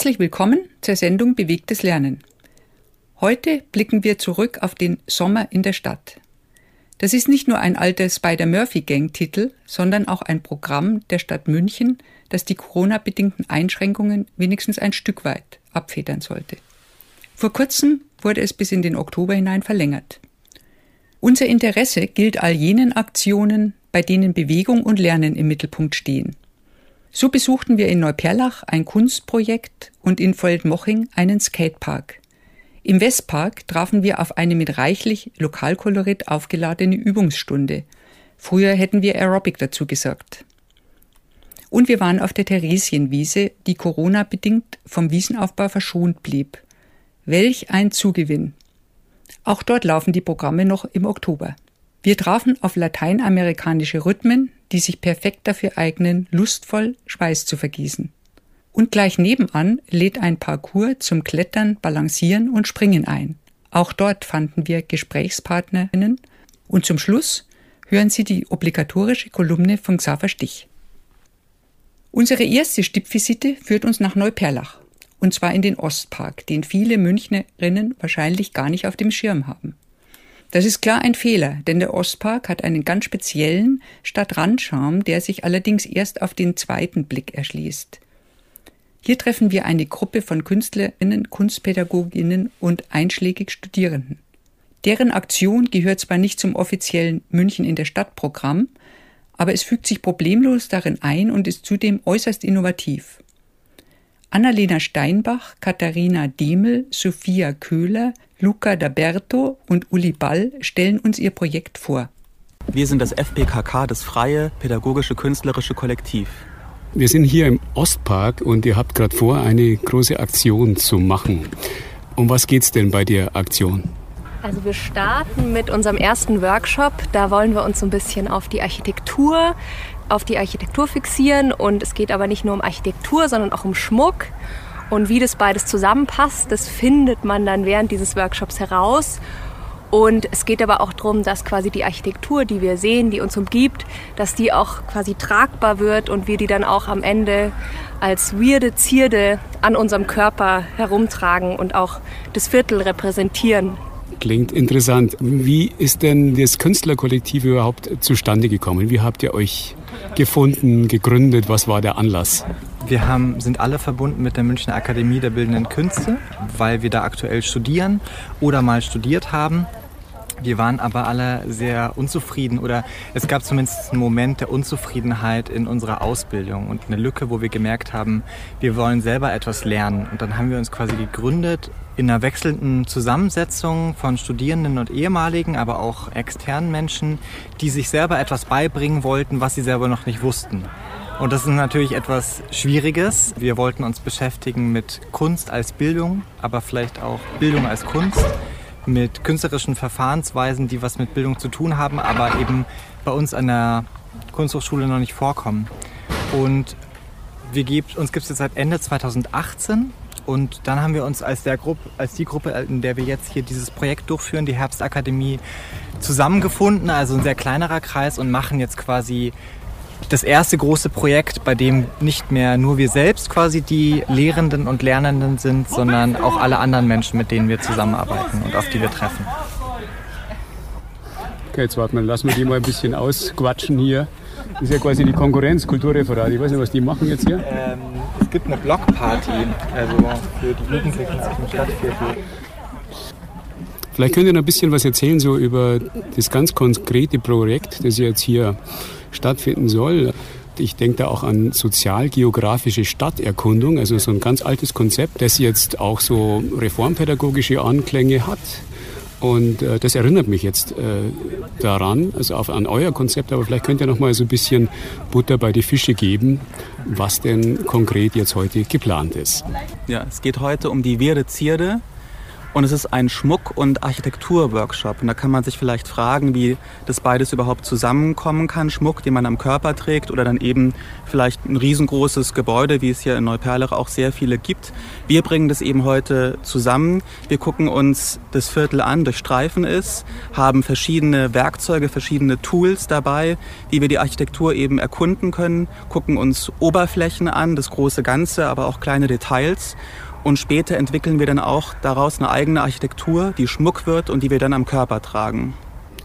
Herzlich willkommen zur Sendung Bewegtes Lernen. Heute blicken wir zurück auf den Sommer in der Stadt. Das ist nicht nur ein alter Spider-Murphy-Gang-Titel, sondern auch ein Programm der Stadt München, das die Corona-bedingten Einschränkungen wenigstens ein Stück weit abfedern sollte. Vor kurzem wurde es bis in den Oktober hinein verlängert. Unser Interesse gilt all jenen Aktionen, bei denen Bewegung und Lernen im Mittelpunkt stehen. So besuchten wir in Neuperlach ein Kunstprojekt und in Feldmoching einen Skatepark. Im Westpark trafen wir auf eine mit reichlich Lokalkolorit aufgeladene Übungsstunde. Früher hätten wir Aerobic dazu gesagt. Und wir waren auf der Theresienwiese, die Corona-bedingt vom Wiesenaufbau verschont blieb. Welch ein Zugewinn! Auch dort laufen die Programme noch im Oktober. Wir trafen auf lateinamerikanische Rhythmen, die sich perfekt dafür eignen, lustvoll Schweiß zu vergießen. Und gleich nebenan lädt ein Parcours zum Klettern, Balancieren und Springen ein. Auch dort fanden wir Gesprächspartnerinnen und zum Schluss hören Sie die obligatorische Kolumne von Xaver Stich. Unsere erste Stippvisite führt uns nach Neuperlach und zwar in den Ostpark, den viele Münchnerinnen wahrscheinlich gar nicht auf dem Schirm haben. Das ist klar ein Fehler, denn der Ostpark hat einen ganz speziellen Stadtrandcharme, der sich allerdings erst auf den zweiten Blick erschließt. Hier treffen wir eine Gruppe von Künstlerinnen, Kunstpädagoginnen und einschlägig Studierenden. Deren Aktion gehört zwar nicht zum offiziellen München in der Stadt Programm, aber es fügt sich problemlos darin ein und ist zudem äußerst innovativ. Annalena Steinbach, Katharina Diemel, Sophia Köhler, Luca D'Aberto und Uli Ball stellen uns ihr Projekt vor. Wir sind das FPKK, das Freie Pädagogische Künstlerische Kollektiv. Wir sind hier im Ostpark und ihr habt gerade vor, eine große Aktion zu machen. Um was geht es denn bei der Aktion? Also wir starten mit unserem ersten Workshop. Da wollen wir uns so ein bisschen auf die Architektur, auf die Architektur fixieren. Und es geht aber nicht nur um Architektur, sondern auch um Schmuck. Und wie das beides zusammenpasst, das findet man dann während dieses Workshops heraus. Und es geht aber auch darum, dass quasi die Architektur, die wir sehen, die uns umgibt, dass die auch quasi tragbar wird und wir die dann auch am Ende als weirde Zierde an unserem Körper herumtragen und auch das Viertel repräsentieren. Klingt interessant. Wie ist denn das Künstlerkollektiv überhaupt zustande gekommen? Wie habt ihr euch gefunden, gegründet? Was war der Anlass? Wir haben, sind alle verbunden mit der Münchner Akademie der Bildenden Künste, weil wir da aktuell studieren oder mal studiert haben. Wir waren aber alle sehr unzufrieden oder es gab zumindest einen Moment der Unzufriedenheit in unserer Ausbildung und eine Lücke, wo wir gemerkt haben, wir wollen selber etwas lernen. Und dann haben wir uns quasi gegründet in einer wechselnden Zusammensetzung von Studierenden und ehemaligen, aber auch externen Menschen, die sich selber etwas beibringen wollten, was sie selber noch nicht wussten. Und das ist natürlich etwas Schwieriges. Wir wollten uns beschäftigen mit Kunst als Bildung, aber vielleicht auch Bildung als Kunst, mit künstlerischen Verfahrensweisen, die was mit Bildung zu tun haben, aber eben bei uns an der Kunsthochschule noch nicht vorkommen. Und wir gibt, uns gibt es jetzt seit Ende 2018 und dann haben wir uns als, der Gruppe, als die Gruppe, in der wir jetzt hier dieses Projekt durchführen, die Herbstakademie, zusammengefunden, also ein sehr kleinerer Kreis und machen jetzt quasi das erste große Projekt, bei dem nicht mehr nur wir selbst quasi die Lehrenden und Lernenden sind, sondern auch alle anderen Menschen, mit denen wir zusammenarbeiten und auf die wir treffen. Okay, jetzt warten wir, lassen wir die mal ein bisschen ausquatschen hier. Das ist ja quasi die Konkurrenz, Kulturreferat. Ich weiß nicht, was die machen jetzt hier. Ähm, es gibt eine Blockparty, also für die Jugendlichen im Stadtviertel. Vielleicht könnt ihr noch ein bisschen was erzählen so über das ganz konkrete Projekt, das jetzt hier stattfinden soll. Ich denke da auch an sozialgeografische Stadterkundung, also so ein ganz altes Konzept, das jetzt auch so reformpädagogische Anklänge hat. Und äh, das erinnert mich jetzt äh, daran, also auf, an euer Konzept, aber vielleicht könnt ihr noch mal so ein bisschen Butter bei die Fische geben, was denn konkret jetzt heute geplant ist. Ja, es geht heute um die Vierde Zierde. Und es ist ein Schmuck- und Architektur-Workshop. Und da kann man sich vielleicht fragen, wie das beides überhaupt zusammenkommen kann. Schmuck, den man am Körper trägt oder dann eben vielleicht ein riesengroßes Gebäude, wie es hier in Neuperlach auch sehr viele gibt. Wir bringen das eben heute zusammen. Wir gucken uns das Viertel an, durchstreifen es, haben verschiedene Werkzeuge, verschiedene Tools dabei, wie wir die Architektur eben erkunden können, gucken uns Oberflächen an, das große Ganze, aber auch kleine Details und später entwickeln wir dann auch daraus eine eigene Architektur, die Schmuck wird und die wir dann am Körper tragen.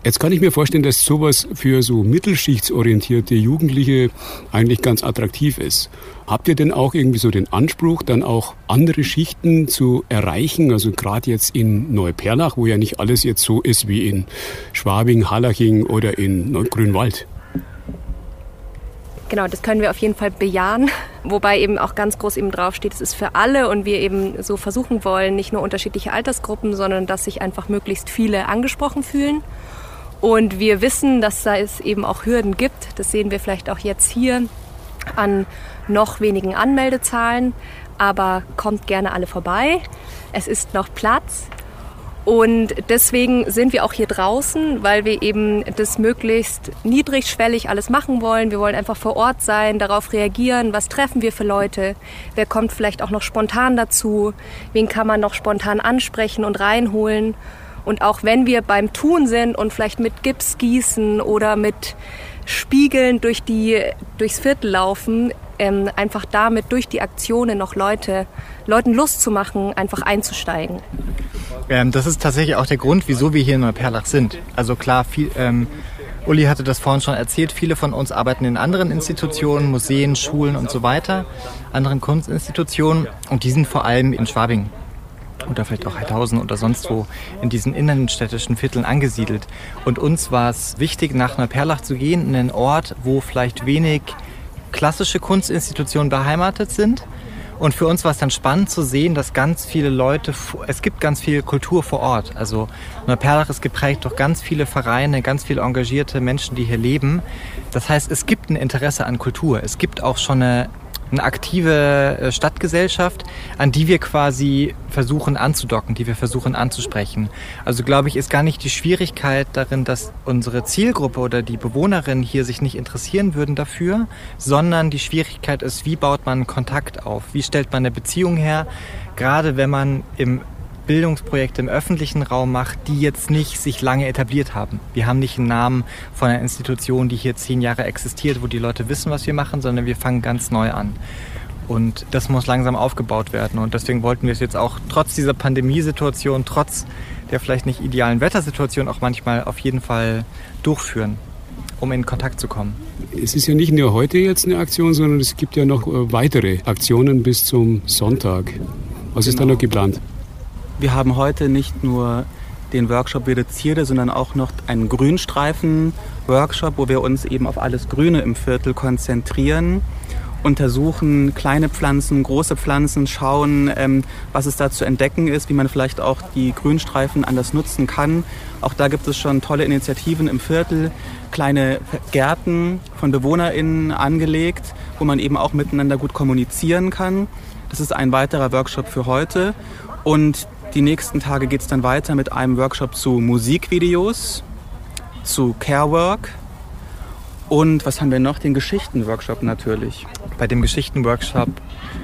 Jetzt kann ich mir vorstellen, dass sowas für so mittelschichtsorientierte Jugendliche eigentlich ganz attraktiv ist. Habt ihr denn auch irgendwie so den Anspruch, dann auch andere Schichten zu erreichen? Also gerade jetzt in Neuperlach, wo ja nicht alles jetzt so ist wie in Schwabing, Hallaching oder in Grünwald. Genau, das können wir auf jeden Fall bejahen, wobei eben auch ganz groß eben draufsteht, es ist für alle und wir eben so versuchen wollen, nicht nur unterschiedliche Altersgruppen, sondern dass sich einfach möglichst viele angesprochen fühlen. Und wir wissen, dass da es eben auch Hürden gibt. Das sehen wir vielleicht auch jetzt hier an noch wenigen Anmeldezahlen. Aber kommt gerne alle vorbei. Es ist noch Platz. Und deswegen sind wir auch hier draußen, weil wir eben das möglichst niedrigschwellig alles machen wollen. Wir wollen einfach vor Ort sein, darauf reagieren, was treffen wir für Leute, wer kommt vielleicht auch noch spontan dazu, wen kann man noch spontan ansprechen und reinholen. Und auch wenn wir beim Tun sind und vielleicht mit Gips gießen oder mit Spiegeln durch die, durchs Viertel laufen, ähm, einfach damit durch die Aktionen noch Leute, Leuten Lust zu machen, einfach einzusteigen. Ähm, das ist tatsächlich auch der Grund, wieso wir hier in Neuperlach sind. Also klar, viel, ähm, Uli hatte das vorhin schon erzählt, viele von uns arbeiten in anderen Institutionen, Museen, Schulen und so weiter, anderen Kunstinstitutionen und die sind vor allem in Schwabing oder vielleicht auch Heidhausen oder sonst wo in diesen innenstädtischen Vierteln angesiedelt. Und uns war es wichtig, nach Neuperlach zu gehen, in einen Ort, wo vielleicht wenig klassische Kunstinstitutionen beheimatet sind. Und für uns war es dann spannend zu sehen, dass ganz viele Leute, es gibt ganz viel Kultur vor Ort. Also Neuperlach ist geprägt durch ganz viele Vereine, ganz viele engagierte Menschen, die hier leben. Das heißt, es gibt ein Interesse an Kultur. Es gibt auch schon eine eine aktive äh, Stadtgesellschaft, an die wir quasi versuchen anzudocken, die wir versuchen anzusprechen. Also glaube ich, ist gar nicht die Schwierigkeit darin, dass unsere Zielgruppe oder die Bewohnerinnen hier sich nicht interessieren würden dafür, sondern die Schwierigkeit ist, wie baut man Kontakt auf? Wie stellt man eine Beziehung her? Gerade wenn man im Bildungsprojekte im öffentlichen Raum macht, die jetzt nicht sich lange etabliert haben. Wir haben nicht einen Namen von einer Institution, die hier zehn Jahre existiert, wo die Leute wissen, was wir machen, sondern wir fangen ganz neu an. Und das muss langsam aufgebaut werden. Und deswegen wollten wir es jetzt auch trotz dieser Pandemiesituation, trotz der vielleicht nicht idealen Wettersituation auch manchmal auf jeden Fall durchführen, um in Kontakt zu kommen. Es ist ja nicht nur heute jetzt eine Aktion, sondern es gibt ja noch äh, weitere Aktionen bis zum Sonntag. Was genau. ist da noch geplant? Wir haben heute nicht nur den Workshop Reduzierte, sondern auch noch einen Grünstreifen-Workshop, wo wir uns eben auf alles Grüne im Viertel konzentrieren, untersuchen kleine Pflanzen, große Pflanzen, schauen, ähm, was es da zu entdecken ist, wie man vielleicht auch die Grünstreifen anders nutzen kann. Auch da gibt es schon tolle Initiativen im Viertel, kleine Gärten von BewohnerInnen angelegt, wo man eben auch miteinander gut kommunizieren kann. Das ist ein weiterer Workshop für heute. Und die nächsten Tage geht es dann weiter mit einem Workshop zu Musikvideos, zu Carework und was haben wir noch? Den Geschichtenworkshop natürlich. Bei dem Geschichtenworkshop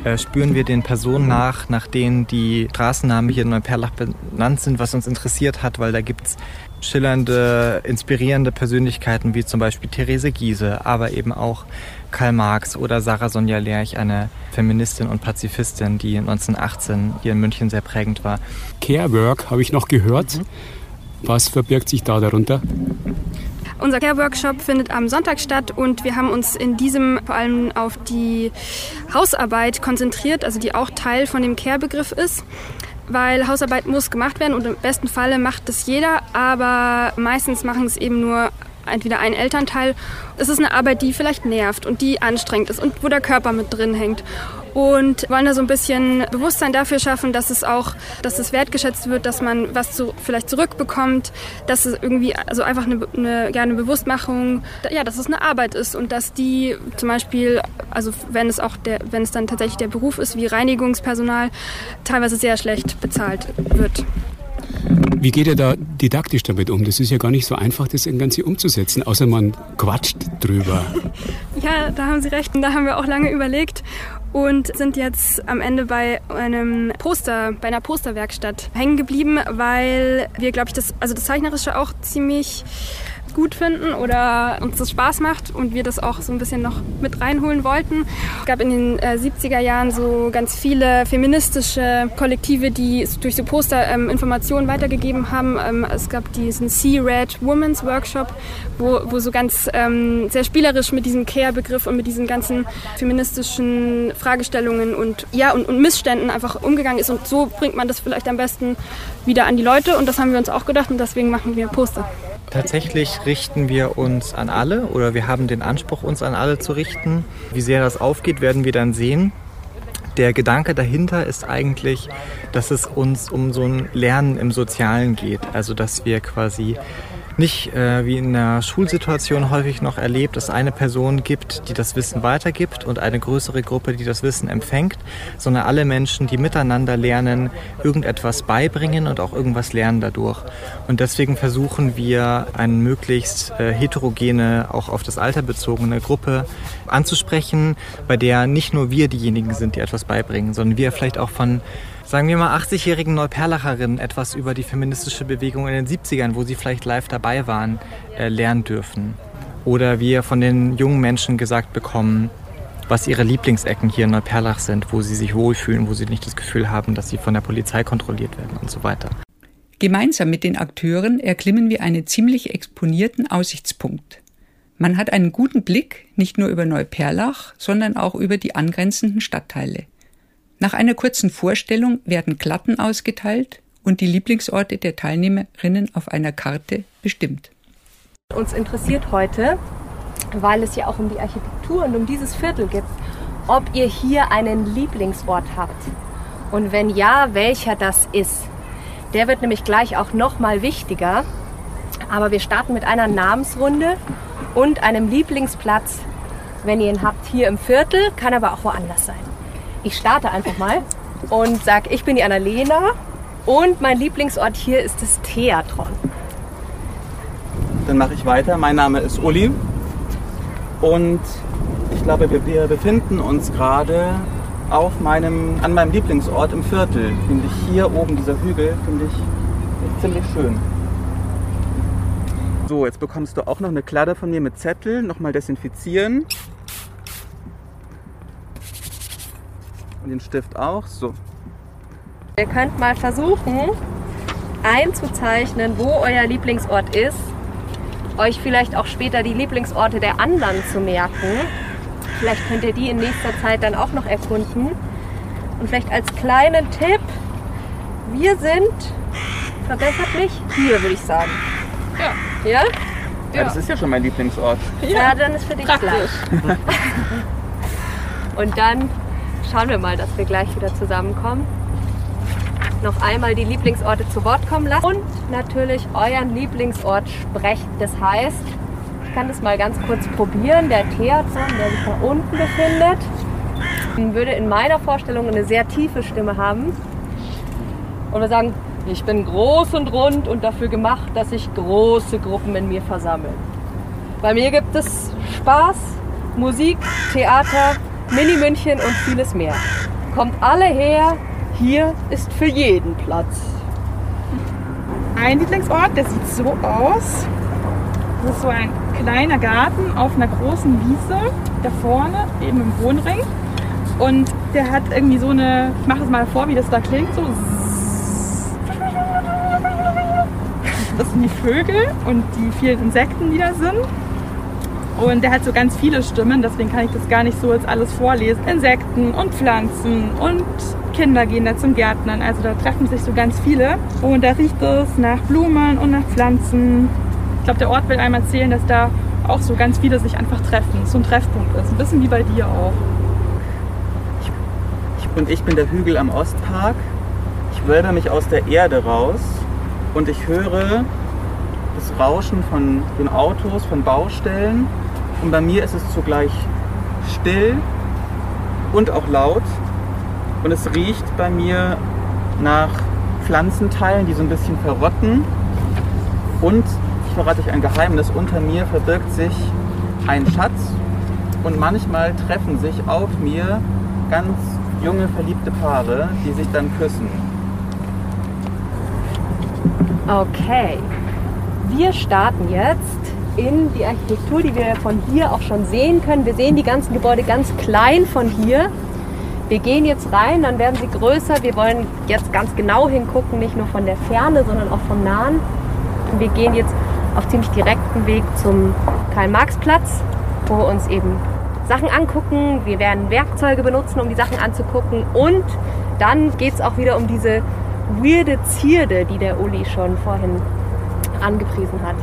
äh, spüren wir den Personen nach, nach denen die Straßennamen hier in Neuperlach benannt sind, was uns interessiert hat, weil da gibt es schillernde, inspirierende Persönlichkeiten wie zum Beispiel Therese Giese, aber eben auch Karl Marx oder Sarah Sonja Lerch, eine Feministin und Pazifistin, die 1918 hier in München sehr prägend war. Carework habe ich noch gehört. Mhm. Was verbirgt sich da darunter? Unser Care-Workshop findet am Sonntag statt und wir haben uns in diesem vor allem auf die Hausarbeit konzentriert, also die auch Teil von dem Care-Begriff ist weil Hausarbeit muss gemacht werden und im besten Falle macht es jeder, aber meistens machen es eben nur entweder ein Elternteil. Es ist eine Arbeit, die vielleicht nervt und die anstrengend ist und wo der Körper mit drin hängt. und wollen da so ein bisschen Bewusstsein dafür schaffen, dass es auch, dass es wertgeschätzt wird, dass man was zu, vielleicht zurückbekommt, dass es irgendwie, also einfach eine, eine, ja, eine Bewusstmachung, ja, dass es eine Arbeit ist und dass die zum Beispiel, also wenn es auch der, wenn es dann tatsächlich der Beruf ist wie Reinigungspersonal, teilweise sehr schlecht bezahlt wird. Wie geht ihr da didaktisch damit um? Das ist ja gar nicht so einfach, das Ganze umzusetzen, außer man quatscht drüber. ja, da haben Sie recht. Und da haben wir auch lange überlegt und sind jetzt am Ende bei einem Poster, bei einer Posterwerkstatt hängen geblieben, weil wir, glaube ich, das, also das Zeichnerische auch ziemlich gut finden oder uns das Spaß macht und wir das auch so ein bisschen noch mit reinholen wollten. Es gab in den äh, 70er Jahren so ganz viele feministische Kollektive, die durch so Poster ähm, Informationen weitergegeben haben. Ähm, es gab diesen Sea Red Women's Workshop, wo, wo so ganz ähm, sehr spielerisch mit diesem Care-Begriff und mit diesen ganzen feministischen Fragestellungen und, ja, und, und Missständen einfach umgegangen ist. Und so bringt man das vielleicht am besten wieder an die Leute. Und das haben wir uns auch gedacht und deswegen machen wir Poster. Tatsächlich richten wir uns an alle oder wir haben den Anspruch, uns an alle zu richten. Wie sehr das aufgeht, werden wir dann sehen. Der Gedanke dahinter ist eigentlich, dass es uns um so ein Lernen im Sozialen geht. Also dass wir quasi nicht äh, wie in der Schulsituation häufig noch erlebt, dass eine Person gibt, die das Wissen weitergibt und eine größere Gruppe, die das Wissen empfängt, sondern alle Menschen, die miteinander lernen, irgendetwas beibringen und auch irgendwas lernen dadurch. Und deswegen versuchen wir, eine möglichst äh, heterogene, auch auf das Alter bezogene Gruppe anzusprechen, bei der nicht nur wir diejenigen sind, die etwas beibringen, sondern wir vielleicht auch von sagen wir mal, 80-jährigen Neuperlacherinnen etwas über die feministische Bewegung in den 70ern, wo sie vielleicht live dabei waren, äh, lernen dürfen. Oder wir von den jungen Menschen gesagt bekommen, was ihre Lieblingsecken hier in Neuperlach sind, wo sie sich wohlfühlen, wo sie nicht das Gefühl haben, dass sie von der Polizei kontrolliert werden und so weiter. Gemeinsam mit den Akteuren erklimmen wir einen ziemlich exponierten Aussichtspunkt. Man hat einen guten Blick nicht nur über Neuperlach, sondern auch über die angrenzenden Stadtteile. Nach einer kurzen Vorstellung werden Klatten ausgeteilt und die Lieblingsorte der Teilnehmerinnen auf einer Karte bestimmt. Uns interessiert heute, weil es ja auch um die Architektur und um dieses Viertel geht, ob ihr hier einen Lieblingsort habt. Und wenn ja, welcher das ist. Der wird nämlich gleich auch noch mal wichtiger. Aber wir starten mit einer Namensrunde und einem Lieblingsplatz, wenn ihr ihn habt, hier im Viertel, kann aber auch woanders sein. Ich starte einfach mal und sage, ich bin die Annalena und mein Lieblingsort hier ist das Theatron. Dann mache ich weiter. Mein Name ist Uli und ich glaube, wir, befinden uns gerade auf meinem, an meinem Lieblingsort im Viertel. Finde ich hier oben, dieser Hügel, finde ich ziemlich schön. So, jetzt bekommst du auch noch eine Kladde von mir mit Zettel. Nochmal desinfizieren. Und den Stift auch. So. Ihr könnt mal versuchen einzuzeichnen, wo euer Lieblingsort ist. Euch vielleicht auch später die Lieblingsorte der anderen zu merken. Vielleicht könnt ihr die in nächster Zeit dann auch noch erkunden. Und vielleicht als kleinen Tipp, wir sind verbessertlich hier, würde ich sagen. Ja. Ja? Ja, das ist ja schon mein Lieblingsort. Ja, dann ist für dich Praktisch. gleich. Und dann schauen wir mal, dass wir gleich wieder zusammenkommen. Noch einmal die Lieblingsorte zu Wort kommen lassen und natürlich euren Lieblingsort sprechen. Das heißt, ich kann das mal ganz kurz probieren. Der Theatron, der sich da unten befindet, würde in meiner Vorstellung eine sehr tiefe Stimme haben. Und wir sagen, ich bin groß und rund und dafür gemacht, dass sich große Gruppen in mir versammeln. Bei mir gibt es Spaß, Musik, Theater, Mini-München und vieles mehr. Kommt alle her, hier ist für jeden Platz. Ein Lieblingsort, der sieht so aus. Das ist so ein kleiner Garten auf einer großen Wiese, da vorne, eben im Wohnring. Und der hat irgendwie so eine, ich mache es mal vor, wie das da klingt, so. Das sind die Vögel und die vielen Insekten, die da sind. Und der hat so ganz viele Stimmen, deswegen kann ich das gar nicht so als alles vorlesen. Insekten und Pflanzen und Kinder gehen da zum Gärtnern. Also da treffen sich so ganz viele. Und da riecht es nach Blumen und nach Pflanzen. Ich glaube, der Ort will einmal erzählen, dass da auch so ganz viele sich einfach treffen. So ein Treffpunkt ist. Ein bisschen wie bei dir auch. und ich bin der Hügel am Ostpark. Ich wölbe mich aus der Erde raus und ich höre das Rauschen von den Autos, von Baustellen. Und bei mir ist es zugleich still und auch laut. Und es riecht bei mir nach Pflanzenteilen, die so ein bisschen verrotten. Und ich verrate euch ein Geheimnis, unter mir verbirgt sich ein Schatz. Und manchmal treffen sich auf mir ganz junge verliebte Paare, die sich dann küssen. Okay, wir starten jetzt in die Architektur, die wir von hier auch schon sehen können. Wir sehen die ganzen Gebäude ganz klein von hier. Wir gehen jetzt rein, dann werden sie größer. Wir wollen jetzt ganz genau hingucken, nicht nur von der Ferne, sondern auch vom Nahen. Und wir gehen jetzt auf ziemlich direkten Weg zum Karl-Marx-Platz, wo wir uns eben Sachen angucken. Wir werden Werkzeuge benutzen, um die Sachen anzugucken. Und dann geht es auch wieder um diese weirde Zierde, die der Uli schon vorhin angepriesen hat.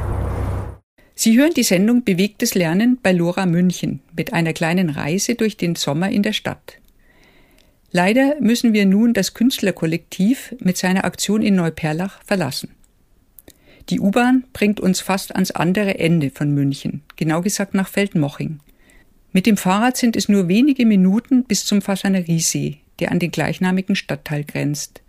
Sie hören die Sendung Bewegtes Lernen bei Lora München mit einer kleinen Reise durch den Sommer in der Stadt. Leider müssen wir nun das Künstlerkollektiv mit seiner Aktion in Neuperlach verlassen. Die U-Bahn bringt uns fast ans andere Ende von München, genau gesagt nach Feldmoching. Mit dem Fahrrad sind es nur wenige Minuten bis zum Fasaneriesee, der an den gleichnamigen Stadtteil grenzt.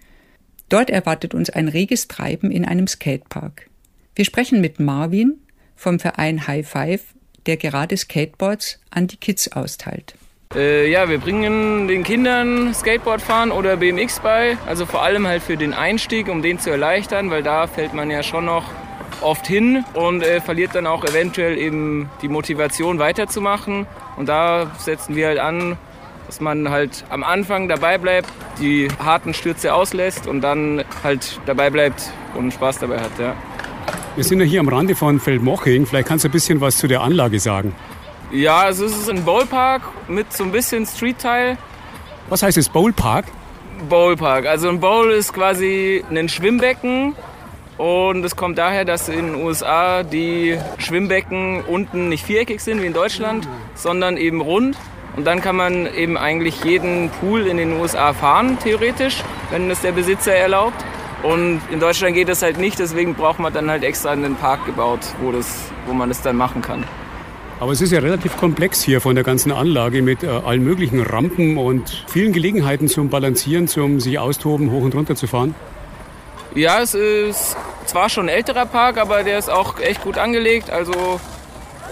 Dort erwartet uns ein reges Treiben in einem Skatepark. Wir sprechen mit Marvin vom Verein High Five, der gerade Skateboards an die Kids austeilt. Äh, ja, wir bringen den Kindern Skateboardfahren oder BMX bei, also vor allem halt für den Einstieg, um den zu erleichtern, weil da fällt man ja schon noch oft hin und äh, verliert dann auch eventuell eben die Motivation weiterzumachen. Und da setzen wir halt an, dass man halt am Anfang dabei bleibt, die harten Stürze auslässt und dann halt dabei bleibt und Spaß dabei hat. Ja. Wir sind ja hier am Rande von Feldmoching. Vielleicht kannst du ein bisschen was zu der Anlage sagen. Ja, also es ist ein Bowlpark mit so ein bisschen Street-Teil. Was heißt es, Bowlpark? Bowlpark. Also ein Bowl ist quasi ein Schwimmbecken und es kommt daher, dass in den USA die Schwimmbecken unten nicht viereckig sind wie in Deutschland, sondern eben rund. Und dann kann man eben eigentlich jeden Pool in den USA fahren, theoretisch, wenn das der Besitzer erlaubt. Und in Deutschland geht das halt nicht, deswegen braucht man dann halt extra einen Park gebaut, wo, das, wo man das dann machen kann. Aber es ist ja relativ komplex hier von der ganzen Anlage mit äh, allen möglichen Rampen und vielen Gelegenheiten zum Balancieren, zum sich austoben, hoch und runter zu fahren. Ja, es ist zwar schon ein älterer Park, aber der ist auch echt gut angelegt. Also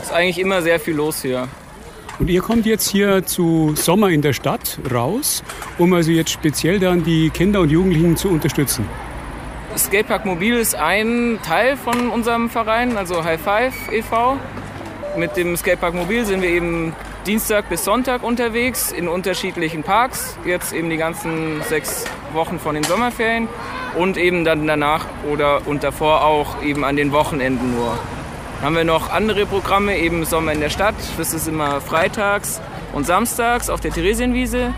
ist eigentlich immer sehr viel los hier. Und ihr kommt jetzt hier zu Sommer in der Stadt raus, um also jetzt speziell dann die Kinder und Jugendlichen zu unterstützen. Skatepark Mobil ist ein Teil von unserem Verein, also High Five e.V. Mit dem Skatepark Mobil sind wir eben Dienstag bis Sonntag unterwegs in unterschiedlichen Parks. Jetzt eben die ganzen sechs Wochen von den Sommerferien und eben dann danach oder und davor auch eben an den Wochenenden nur. Dann haben wir noch andere Programme, eben Sommer in der Stadt. Das ist immer freitags und samstags auf der Theresienwiese.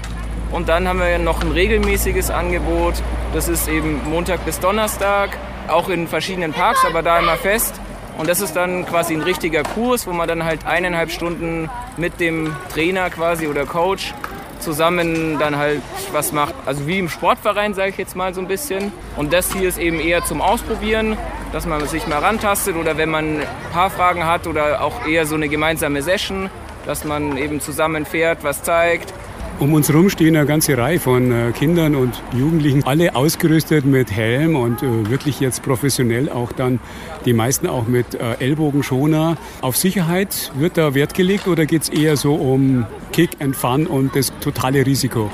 Und dann haben wir noch ein regelmäßiges Angebot. Das ist eben Montag bis Donnerstag, auch in verschiedenen Parks, aber da immer fest. Und das ist dann quasi ein richtiger Kurs, wo man dann halt eineinhalb Stunden mit dem Trainer quasi oder Coach zusammen dann halt was macht. Also wie im Sportverein, sage ich jetzt mal so ein bisschen. Und das hier ist eben eher zum Ausprobieren, dass man sich mal rantastet oder wenn man ein paar Fragen hat oder auch eher so eine gemeinsame Session, dass man eben zusammen fährt, was zeigt um uns herum stehen eine ganze Reihe von äh, Kindern und Jugendlichen, alle ausgerüstet mit Helm und äh, wirklich jetzt professionell auch dann die meisten auch mit äh, Ellbogenschoner. Auf Sicherheit wird da Wert gelegt oder geht es eher so um Kick and Fun und das totale Risiko?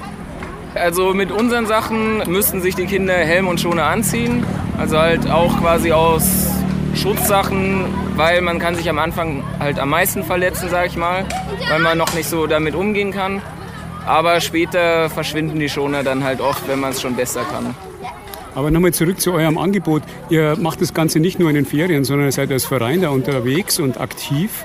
Also mit unseren Sachen müssten sich die Kinder Helm und Schoner anziehen. Also halt auch quasi aus Schutzsachen, weil man kann sich am Anfang halt am meisten verletzen, sag ich mal, weil man noch nicht so damit umgehen kann. Aber später verschwinden die Schoner dann halt oft, wenn man es schon besser kann. Aber nochmal zurück zu eurem Angebot. Ihr macht das Ganze nicht nur in den Ferien, sondern ihr seid als Verein da unterwegs und aktiv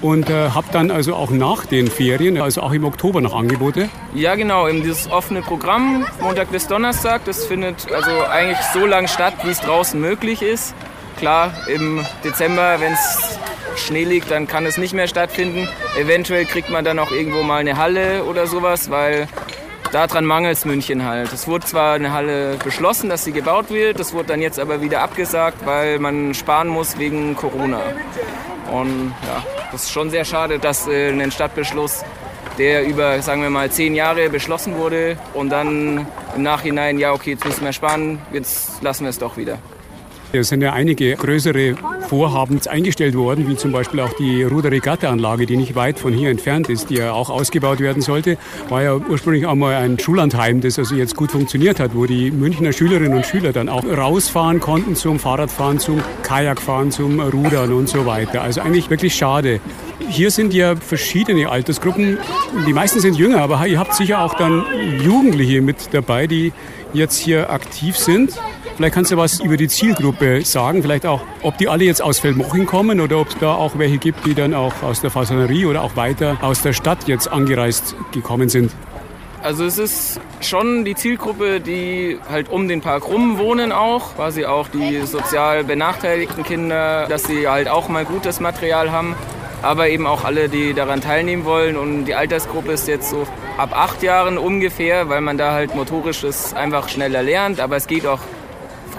und äh, habt dann also auch nach den Ferien, also auch im Oktober noch Angebote? Ja, genau. Eben dieses offene Programm, Montag bis Donnerstag, das findet also eigentlich so lange statt, wie es draußen möglich ist. Klar, im Dezember, wenn es Schnee liegt, dann kann es nicht mehr stattfinden. Eventuell kriegt man dann auch irgendwo mal eine Halle oder sowas, weil daran mangelt es München halt. Es wurde zwar eine Halle beschlossen, dass sie gebaut wird, das wurde dann jetzt aber wieder abgesagt, weil man sparen muss wegen Corona. Und ja, das ist schon sehr schade, dass äh, ein Stadtbeschluss, der über, sagen wir mal, zehn Jahre beschlossen wurde und dann im Nachhinein, ja okay, jetzt müssen wir sparen, jetzt lassen wir es doch wieder. Es sind ja einige größere Vorhaben eingestellt worden, wie zum Beispiel auch die Ruderregatta-Anlage, die nicht weit von hier entfernt ist, die ja auch ausgebaut werden sollte. War ja ursprünglich einmal ein Schullandheim, das also jetzt gut funktioniert hat, wo die Münchner Schülerinnen und Schüler dann auch rausfahren konnten zum Fahrradfahren, zum Kajakfahren, zum Rudern und so weiter. Also eigentlich wirklich schade. Hier sind ja verschiedene Altersgruppen. Die meisten sind jünger, aber ihr habt sicher auch dann Jugendliche mit dabei, die jetzt hier aktiv sind. Vielleicht kannst du was über die Zielgruppe sagen, vielleicht auch, ob die alle jetzt aus Feldmoching kommen oder ob es da auch welche gibt, die dann auch aus der Fasanerie oder auch weiter aus der Stadt jetzt angereist gekommen sind. Also es ist schon die Zielgruppe, die halt um den Park rum wohnen auch, quasi auch die sozial benachteiligten Kinder, dass sie halt auch mal gutes Material haben, aber eben auch alle, die daran teilnehmen wollen und die Altersgruppe ist jetzt so ab acht Jahren ungefähr, weil man da halt motorisches einfach schneller lernt, aber es geht auch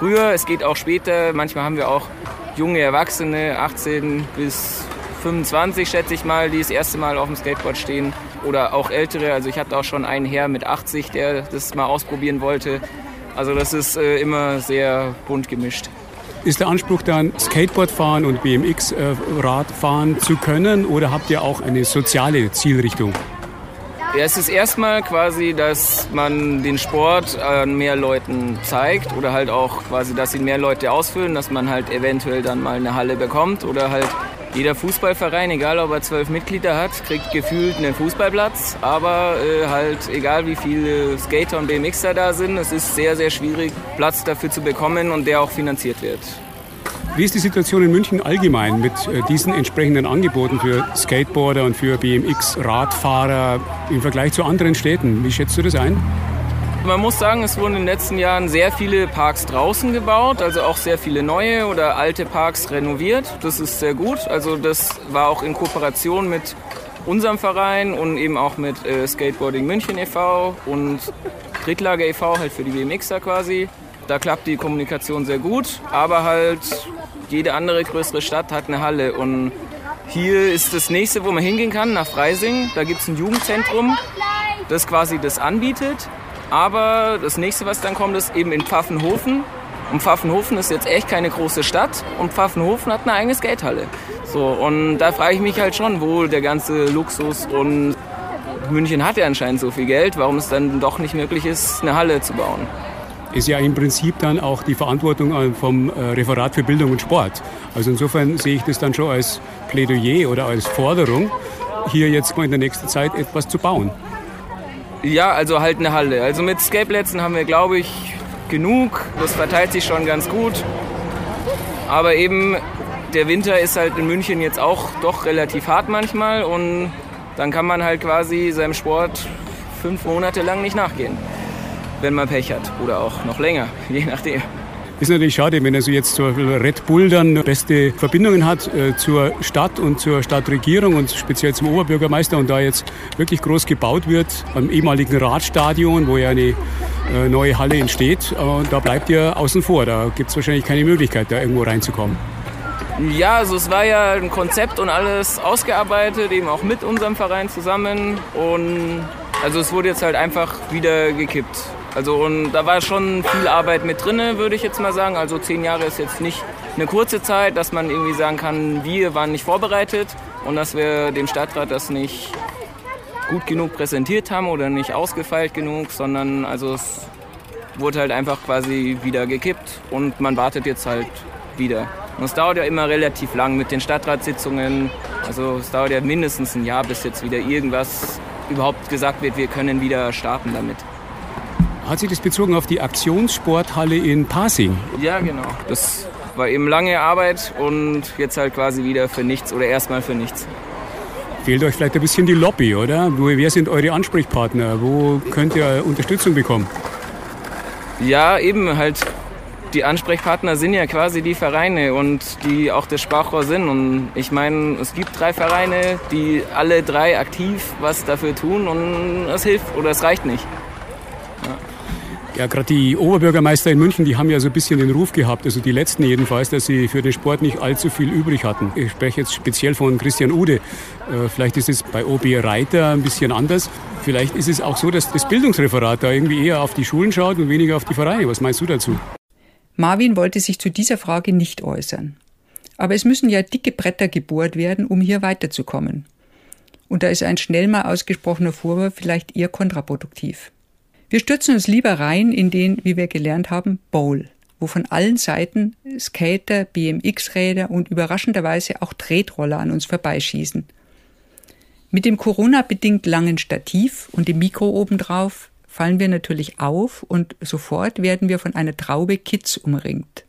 früher, es geht auch später. Manchmal haben wir auch junge Erwachsene, 18 bis 25 schätze ich mal, die das erste Mal auf dem Skateboard stehen. Oder auch ältere. Also ich hatte auch schon einen Herr mit 80, der das mal ausprobieren wollte. Also das ist äh, immer sehr bunt gemischt. Ist der Anspruch dann, Skateboard fahren und BMX-Rad äh, fahren zu können oder habt ihr auch eine soziale Zielrichtung? Ja, es ist erstmal quasi, dass man den Sport an mehr Leuten zeigt oder halt auch quasi, dass ihn mehr Leute ausfüllen, dass man halt eventuell dann mal eine Halle bekommt oder halt jeder Fußballverein, egal ob er zwölf Mitglieder hat, kriegt gefühlt einen Fußballplatz, aber äh, halt egal wie viele Skater und BMXer da sind, es ist sehr, sehr schwierig, Platz dafür zu bekommen und der auch finanziert wird. Wie ist die Situation in München allgemein mit äh, diesen entsprechenden Angeboten für Skateboarder und für BMX-Radfahrer im Vergleich zu anderen Städten? Wie schätzt du das ein? Man muss sagen, es wurden in den letzten Jahren sehr viele Parks draußen gebaut, also auch sehr viele neue oder alte Parks renoviert. Das ist sehr gut. Also das war auch in Kooperation mit unserem Verein und eben auch mit äh, Skateboarding München e.V. und Drittlage e.V. halt für die BMXer quasi. Da klappt die Kommunikation sehr gut, aber halt jede andere größere Stadt hat eine Halle. Und hier ist das nächste, wo man hingehen kann, nach Freising. Da gibt es ein Jugendzentrum, das quasi das anbietet. Aber das nächste, was dann kommt, ist eben in Pfaffenhofen. Und Pfaffenhofen ist jetzt echt keine große Stadt und Pfaffenhofen hat eine eigene Skatehalle. So, und da frage ich mich halt schon, wo der ganze Luxus und München hat ja anscheinend so viel Geld, warum es dann doch nicht möglich ist, eine Halle zu bauen ist ja im Prinzip dann auch die Verantwortung äh, vom äh, Referat für Bildung und Sport. Also insofern sehe ich das dann schon als Plädoyer oder als Forderung, hier jetzt mal in der nächsten Zeit etwas zu bauen. Ja, also halt eine Halle. Also mit Skateplätzen haben wir, glaube ich, genug. Das verteilt sich schon ganz gut. Aber eben der Winter ist halt in München jetzt auch doch relativ hart manchmal und dann kann man halt quasi seinem Sport fünf Monate lang nicht nachgehen wenn man Pech hat. Oder auch noch länger, je nachdem. Ist natürlich schade, wenn also jetzt zum Beispiel Red Bull dann beste Verbindungen hat äh, zur Stadt und zur Stadtregierung und speziell zum Oberbürgermeister und da jetzt wirklich groß gebaut wird am ehemaligen Radstadion, wo ja eine äh, neue Halle entsteht. Und da bleibt ihr außen vor. Da gibt es wahrscheinlich keine Möglichkeit, da irgendwo reinzukommen. Ja, also es war ja ein Konzept und alles ausgearbeitet, eben auch mit unserem Verein zusammen. Und also es wurde jetzt halt einfach wieder gekippt. Also und da war schon viel Arbeit mit drin, würde ich jetzt mal sagen. Also zehn Jahre ist jetzt nicht eine kurze Zeit, dass man irgendwie sagen kann, wir waren nicht vorbereitet und dass wir dem Stadtrat das nicht gut genug präsentiert haben oder nicht ausgefeilt genug, sondern also es wurde halt einfach quasi wieder gekippt und man wartet jetzt halt wieder. Und es dauert ja immer relativ lang mit den Stadtratssitzungen. Also es dauert ja mindestens ein Jahr, bis jetzt wieder irgendwas überhaupt gesagt wird, wir können wieder starten damit. Hat sich das bezogen auf die Aktionssporthalle in Pasing? Ja, genau. Das war eben lange Arbeit und jetzt halt quasi wieder für nichts oder erstmal für nichts. Fehlt euch vielleicht ein bisschen die Lobby, oder? Wer sind eure Ansprechpartner? Wo könnt ihr Unterstützung bekommen? Ja, eben halt die Ansprechpartner sind ja quasi die Vereine und die auch das Sprachrohr sind. Und ich meine, es gibt drei Vereine, die alle drei aktiv was dafür tun und es hilft oder es reicht nicht. Ja, gerade die Oberbürgermeister in München, die haben ja so ein bisschen den Ruf gehabt, also die letzten jedenfalls, dass sie für den Sport nicht allzu viel übrig hatten. Ich spreche jetzt speziell von Christian Ude. Äh, vielleicht ist es bei OB Reiter ein bisschen anders. Vielleicht ist es auch so, dass das Bildungsreferat da irgendwie eher auf die Schulen schaut und weniger auf die Vereine. Was meinst du dazu? Marvin wollte sich zu dieser Frage nicht äußern. Aber es müssen ja dicke Bretter gebohrt werden, um hier weiterzukommen. Und da ist ein schnell mal ausgesprochener Vorwurf vielleicht eher kontraproduktiv. Wir stürzen uns lieber rein in den, wie wir gelernt haben, Bowl, wo von allen Seiten Skater, BMX-Räder und überraschenderweise auch Tretroller an uns vorbeischießen. Mit dem Corona-bedingt langen Stativ und dem Mikro obendrauf fallen wir natürlich auf und sofort werden wir von einer Traube Kids umringt.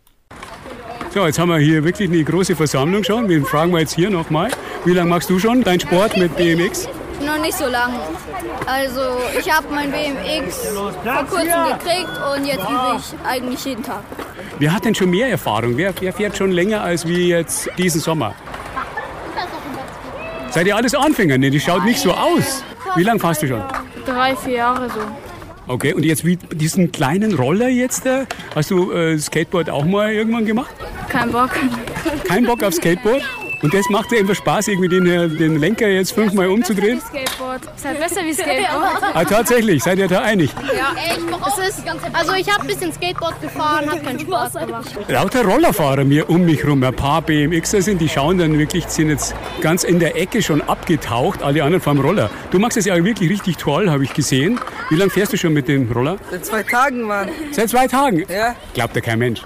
So, jetzt haben wir hier wirklich eine große Versammlung schon. Wir fragen wir jetzt hier nochmal. Wie lange machst du schon deinen Sport mit BMX? Noch nicht so lange. Also ich habe mein BMX vor kurzem gekriegt und jetzt übe ich eigentlich jeden Tag. Wer hat denn schon mehr Erfahrung? Wer, wer fährt schon länger als wie jetzt diesen Sommer? Seid ihr alles Anfänger? Ne, die schaut nicht so aus. Wie lange fährst du schon? Drei, vier Jahre so. Okay, und jetzt wie diesen kleinen Roller jetzt, äh, hast du äh, Skateboard auch mal irgendwann gemacht? Kein Bock. Kein Bock auf Skateboard? Und das macht dir einfach Spaß, irgendwie den, äh, den Lenker jetzt fünfmal umzudrehen? Skateboard. Ist halt besser wie Skateboard. Ah, tatsächlich, seid ihr da einig? Ja, es ist, also ich habe ein bisschen Skateboard gefahren, hat keinen Spaß gemacht. Lauter Rollerfahrer mir um mich rum, ein paar BMXer sind, die schauen dann wirklich, sind jetzt ganz in der Ecke schon abgetaucht, alle anderen fahren Roller. Du machst das ja wirklich richtig toll, habe ich gesehen. Wie lange fährst du schon mit dem Roller? Seit zwei Tagen, Mann. Seit zwei Tagen? Ja. Glaubt ja kein Mensch.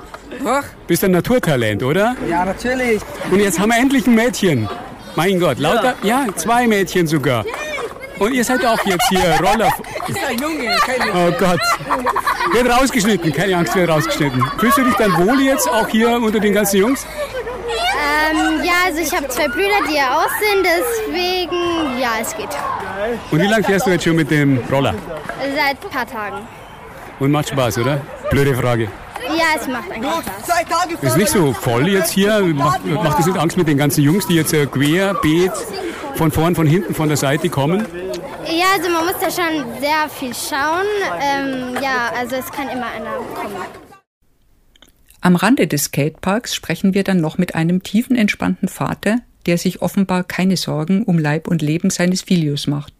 Doch? Bist ein Naturtalent, oder? Ja, natürlich. Und jetzt haben wir endlich ein Mädchen. Mein Gott, lauter, ja, zwei Mädchen sogar. Und ihr seid auch jetzt hier Roller. Ist ein Junge, keine Oh Gott. Wird rausgeschnitten, keine Angst, wird rausgeschnitten. Fühlst du dich dann wohl jetzt auch hier unter den ganzen Jungs? Ähm, ja, also ich habe zwei Brüder, die ja aussehen, deswegen, ja, es geht. Und wie lange fährst du jetzt schon mit dem Roller? Seit ein paar Tagen. Und macht Spaß, oder? Blöde Frage. Ja, es macht eigentlich Spaß. Ist nicht so voll jetzt hier? Macht, macht das nicht Angst mit den ganzen Jungs, die jetzt äh, querbeet von vorn, von hinten, von der Seite kommen? Ja, also man muss da schon sehr viel schauen. Ähm, ja, also es kann immer einer kommen. Am Rande des Skateparks sprechen wir dann noch mit einem tiefenentspannten Vater, der sich offenbar keine Sorgen um Leib und Leben seines Filius macht.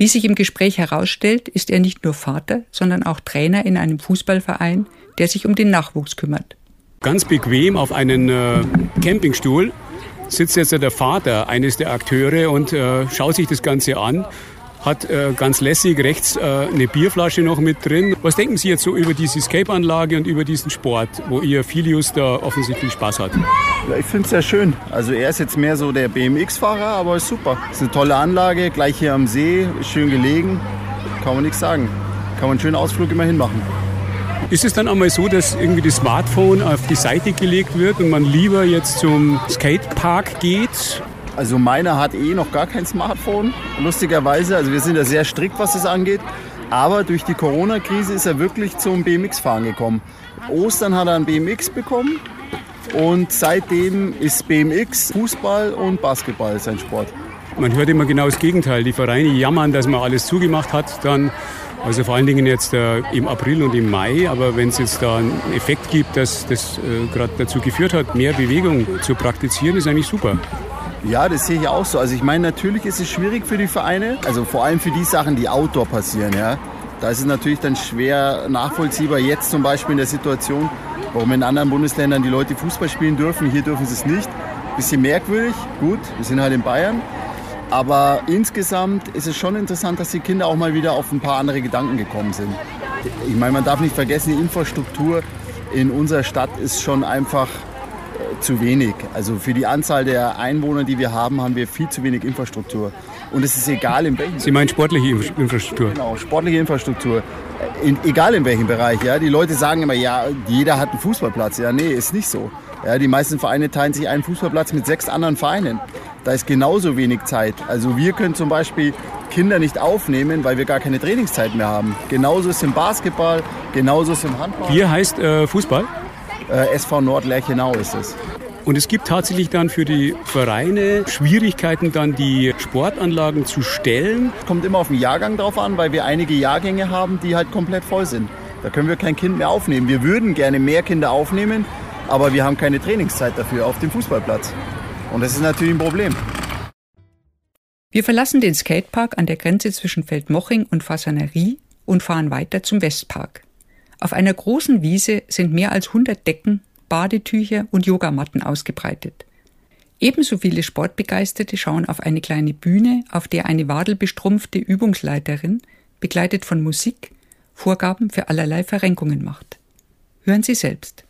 Wie sich im Gespräch herausstellt, ist er nicht nur Vater, sondern auch Trainer in einem Fußballverein, der sich um den Nachwuchs kümmert. Ganz bequem auf einen äh, Campingstuhl sitzt jetzt der Vater eines der Akteure und äh, schaut sich das Ganze an. Hat äh, ganz lässig rechts äh, eine Bierflasche noch mit drin. Was denken Sie jetzt so über diese Escape-Anlage und über diesen Sport, wo Ihr Filius da offensichtlich Spaß hat? Ja, ich finde es sehr schön. Also er ist jetzt mehr so der BMX-Fahrer, aber ist super. Ist eine tolle Anlage, gleich hier am See, schön gelegen. Kann man nichts sagen. Kann man einen schönen Ausflug immerhin machen. Ist es dann einmal so, dass irgendwie das Smartphone auf die Seite gelegt wird und man lieber jetzt zum Skatepark geht? Also meiner hat eh noch gar kein Smartphone, lustigerweise. Also wir sind da sehr strikt, was das angeht. Aber durch die Corona-Krise ist er wirklich zum BMX-Fahren gekommen. Ostern hat er ein BMX bekommen und seitdem ist BMX, Fußball und Basketball sein Sport. Man hört immer genau das Gegenteil. Die Vereine jammern, dass man alles zugemacht hat. Dann, also vor allen Dingen jetzt äh, im April und im Mai. Aber wenn es jetzt da einen Effekt gibt, dass das äh, gerade dazu geführt hat, mehr Bewegung zu praktizieren, ist eigentlich super. Ja, das sehe ich auch so. Also ich meine, natürlich ist es schwierig für die Vereine, also vor allem für die Sachen, die outdoor passieren. Ja. Da ist es natürlich dann schwer nachvollziehbar, jetzt zum Beispiel in der Situation, warum in anderen Bundesländern die Leute Fußball spielen dürfen, hier dürfen sie es nicht. Bisschen merkwürdig, gut, wir sind halt in Bayern. Aber insgesamt ist es schon interessant, dass die Kinder auch mal wieder auf ein paar andere Gedanken gekommen sind. Ich meine, man darf nicht vergessen, die Infrastruktur in unserer Stadt ist schon einfach zu wenig. Also für die Anzahl der Einwohner, die wir haben, haben wir viel zu wenig Infrastruktur. Und es ist egal in welchem. Sie meinen sportliche Inf- Infrastruktur? Genau, sportliche Infrastruktur. In, egal in welchem Bereich. Ja, die Leute sagen immer, ja, jeder hat einen Fußballplatz. Ja, nee, ist nicht so. Ja, die meisten Vereine teilen sich einen Fußballplatz mit sechs anderen Vereinen. Da ist genauso wenig Zeit. Also wir können zum Beispiel Kinder nicht aufnehmen, weil wir gar keine Trainingszeit mehr haben. Genauso ist es im Basketball, genauso ist es im Handball. Hier heißt äh, Fußball? Äh, SV Nord Lerchenau ist es. Und es gibt tatsächlich dann für die Vereine Schwierigkeiten, dann die Sportanlagen zu stellen. Kommt immer auf den Jahrgang drauf an, weil wir einige Jahrgänge haben, die halt komplett voll sind. Da können wir kein Kind mehr aufnehmen. Wir würden gerne mehr Kinder aufnehmen, aber wir haben keine Trainingszeit dafür auf dem Fußballplatz. Und das ist natürlich ein Problem. Wir verlassen den Skatepark an der Grenze zwischen Feldmoching und Fasanerie und fahren weiter zum Westpark. Auf einer großen Wiese sind mehr als 100 Decken, Badetücher und Yogamatten ausgebreitet. Ebenso viele Sportbegeisterte schauen auf eine kleine Bühne, auf der eine wadelbestrumpfte Übungsleiterin, begleitet von Musik, Vorgaben für allerlei Verrenkungen macht. Hören Sie selbst.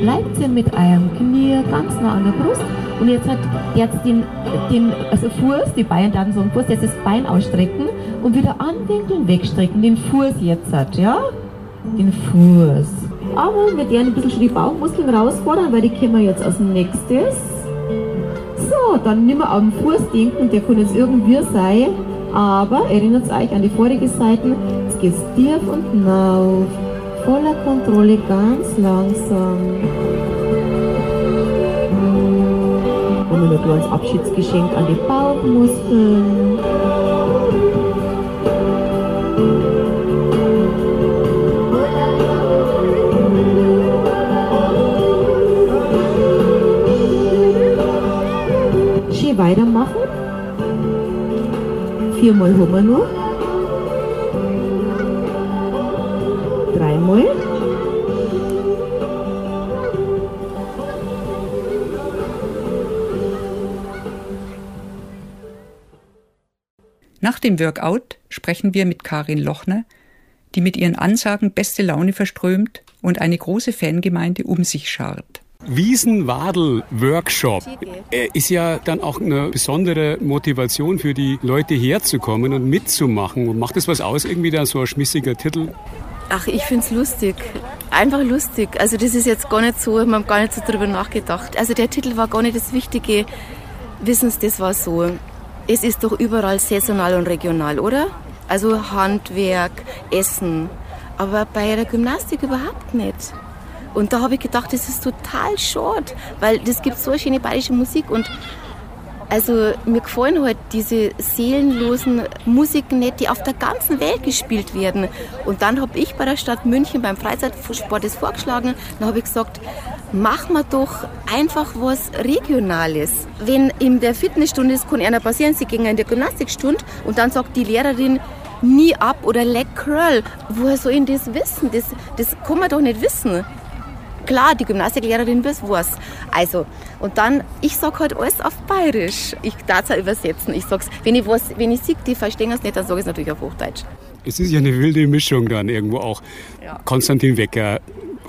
Bleibt ihr mit eurem Knie ganz nah an der Brust. Und jetzt hat jetzt den, den also Fuß, die Beine dann so ein Fuß, jetzt das Bein ausstrecken und wieder anwinkeln, wegstrecken. Den Fuß jetzt hat, ja? Den Fuß. Aber wir werden ein bisschen schon die Bauchmuskeln herausfordern, weil die können wir jetzt als nächstes. So, dann wir auf den Fuß denken, der kann jetzt irgendwie sein. Aber erinnert euch an die vorige Seite. Jetzt geht's tief und hinauf voller Kontrolle ganz langsam. Und ein kleines Abschiedsgeschenk an die Bauchmuskeln. Schön weitermachen. Viermal haben wir noch. dreimal. Nach dem Workout sprechen wir mit Karin Lochner, die mit ihren Ansagen beste Laune verströmt und eine große Fangemeinde um sich schart. Wiesenwadel-Workshop äh, ist ja dann auch eine besondere Motivation für die Leute herzukommen und mitzumachen. Und macht das was aus, irgendwie da so ein schmissiger Titel? Ach, ich finde es lustig. Einfach lustig. Also das ist jetzt gar nicht so, wir haben gar nicht so drüber nachgedacht. Also der Titel war gar nicht das Wichtige. Wissen Sie, das war so. Es ist doch überall saisonal und regional, oder? Also Handwerk, Essen. Aber bei der Gymnastik überhaupt nicht. Und da habe ich gedacht, das ist total schade, weil das gibt so schöne bayerische Musik und also mir gefallen halt diese seelenlosen Musiken nicht, die auf der ganzen Welt gespielt werden. Und dann habe ich bei der Stadt München beim Freizeitsport das vorgeschlagen. Dann habe ich gesagt, machen wir doch einfach was Regionales. Wenn in der Fitnessstunde ist, kann einer passieren, sie gehen in der Gymnastikstunde und dann sagt die Lehrerin, nie ab oder leg curl. Woher soll ich das wissen? Das, das kann man doch nicht wissen. Klar, die Gymnastiklehrerin weiß was. Also, und dann, ich sag halt alles auf Bayerisch. Ich darf es auch übersetzen. Ich sag's, wenn ich was, wenn ich sehe, die verstehen es nicht, dann sage ich es natürlich auf Hochdeutsch. Es ist ja eine wilde Mischung dann irgendwo auch. Ja. Konstantin Wecker,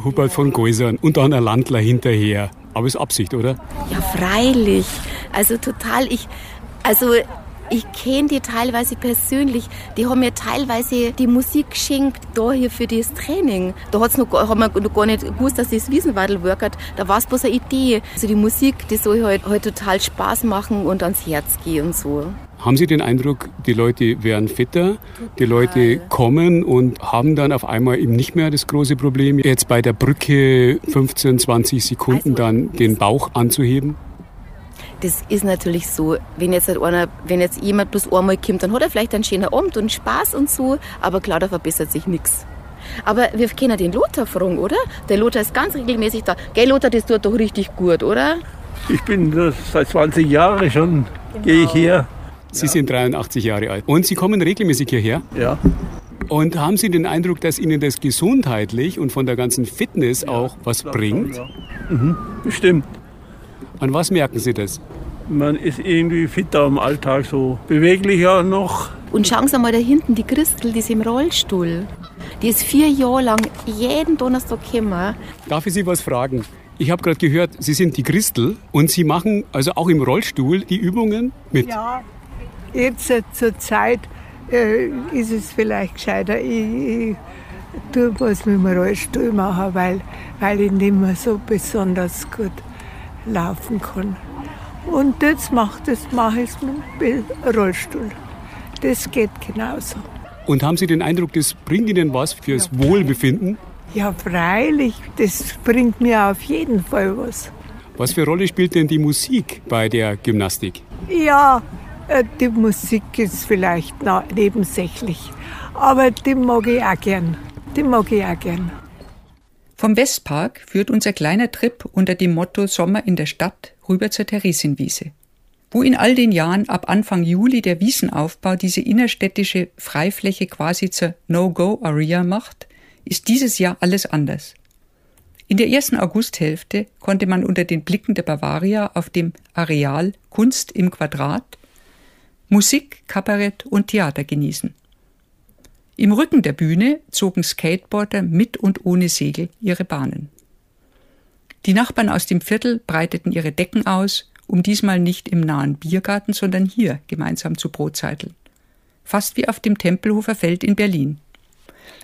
Hubert von Geusern und dann ein Landler hinterher. Aber ist Absicht, oder? Ja, freilich. Also total, ich, also ich kenne die teilweise persönlich. Die haben mir teilweise die Musik geschenkt, da hier für das Training. Da hat's noch, haben wir noch gar nicht gewusst, dass das Wiesenwadel workert. Da war es bloß eine Idee. Also die Musik, die soll halt, halt total Spaß machen und ans Herz gehen und so. Haben Sie den Eindruck, die Leute werden fitter, die Leute kommen und haben dann auf einmal eben nicht mehr das große Problem, jetzt bei der Brücke 15, 20 Sekunden dann den Bauch anzuheben? Das ist natürlich so, wenn jetzt, halt einer, wenn jetzt jemand bloß einmal kommt, dann hat er vielleicht einen schönen Abend und Spaß und so, aber klar, da verbessert sich nichts. Aber wir kennen den Lothar fragen, oder? Der Lothar ist ganz regelmäßig da. Gell, Lothar, das tut doch richtig gut, oder? Ich bin das seit 20 Jahren schon, gehe ich her. Sie sind 83 Jahre alt. Und Sie kommen regelmäßig hierher? Ja. Und haben Sie den Eindruck, dass Ihnen das gesundheitlich und von der ganzen Fitness auch was bringt? Mhm, bestimmt. An was merken Sie das? Man ist irgendwie fitter im Alltag, so beweglicher noch. Und schauen Sie mal da hinten, die Christel, die ist im Rollstuhl. Die ist vier Jahre lang jeden Donnerstag gekommen. Darf ich Sie was fragen? Ich habe gerade gehört, Sie sind die Christel und Sie machen also auch im Rollstuhl die Übungen mit. Ja, jetzt äh, zur Zeit äh, ist es vielleicht gescheiter. Ich, ich tue was mit dem Rollstuhl machen, weil, weil ich nicht mehr so besonders gut laufen kann. Und jetzt mache das mache ich mit dem Rollstuhl. das geht genauso. Und haben Sie den Eindruck, das bringt Ihnen was fürs Wohlbefinden? Ja, freilich, das bringt mir auf jeden Fall was. Was für Rolle spielt denn die Musik bei der Gymnastik? Ja, äh, die Musik ist vielleicht nebensächlich, aber die mag ich auch gern. Die mag ich auch gern. Vom Westpark führt unser kleiner Trip unter dem Motto Sommer in der Stadt rüber zur Theresienwiese. Wo in all den Jahren ab Anfang Juli der Wiesenaufbau diese innerstädtische Freifläche quasi zur No-Go-Area macht, ist dieses Jahr alles anders. In der ersten Augusthälfte konnte man unter den Blicken der Bavaria auf dem Areal Kunst im Quadrat Musik, Kabarett und Theater genießen. Im Rücken der Bühne zogen Skateboarder mit und ohne Segel ihre Bahnen. Die Nachbarn aus dem Viertel breiteten ihre Decken aus, um diesmal nicht im nahen Biergarten, sondern hier gemeinsam zu Brotzeiteln. Fast wie auf dem Tempelhofer Feld in Berlin.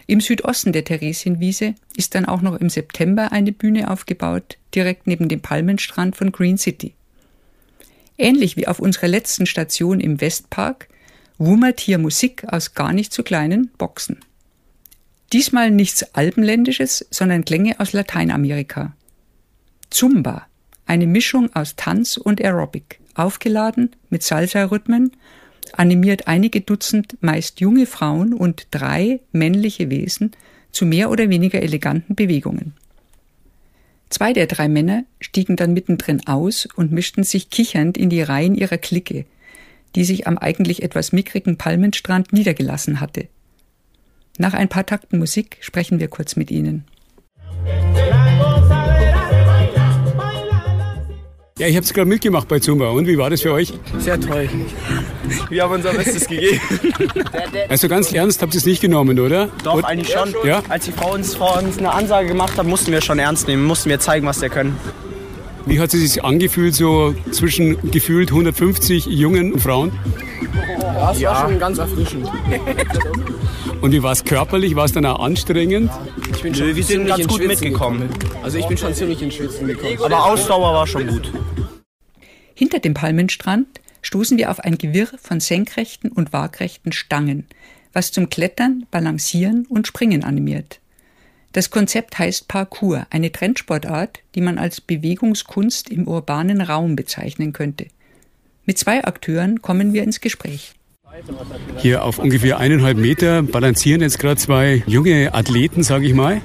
Im Südosten der Theresienwiese ist dann auch noch im September eine Bühne aufgebaut, direkt neben dem Palmenstrand von Green City. Ähnlich wie auf unserer letzten Station im Westpark wummert hier Musik aus gar nicht zu kleinen Boxen. Diesmal nichts Alpenländisches, sondern Klänge aus Lateinamerika. Zumba, eine Mischung aus Tanz und Aerobic, aufgeladen mit Salsa-Rhythmen, animiert einige Dutzend meist junge Frauen und drei männliche Wesen zu mehr oder weniger eleganten Bewegungen. Zwei der drei Männer stiegen dann mittendrin aus und mischten sich kichernd in die Reihen ihrer Clique, die sich am eigentlich etwas mickrigen Palmenstrand niedergelassen hatte. Nach ein paar Takten Musik sprechen wir kurz mit ihnen. Ja, ich habe es gerade mitgemacht bei Zumba. Und wie war das für euch? Sehr toll. Wir haben unser Bestes gegeben. Also ganz ernst habt ihr es nicht genommen, oder? Doch, Und- eigentlich schon. Ja? Als die Frau uns vor uns eine Ansage gemacht hat, mussten wir schon ernst nehmen, mussten wir zeigen, was wir können. Wie hat es sich angefühlt, so zwischen gefühlt 150 jungen Frauen? Ja, es war schon ganz erfrischend. Und wie war es körperlich? War es dann auch anstrengend? Ich bin Nö, schon wir sind ziemlich ganz gut Schwitzen mitgekommen. gekommen. Also ich bin schon ziemlich ins Schwitzen gekommen. Aber Ausdauer war schon gut. Hinter dem Palmenstrand stoßen wir auf ein Gewirr von senkrechten und waagrechten Stangen, was zum Klettern, Balancieren und Springen animiert. Das Konzept heißt Parkour, eine Trendsportart, die man als Bewegungskunst im urbanen Raum bezeichnen könnte. Mit zwei Akteuren kommen wir ins Gespräch. Hier auf ungefähr eineinhalb Meter balancieren jetzt gerade zwei junge Athleten, sage ich mal.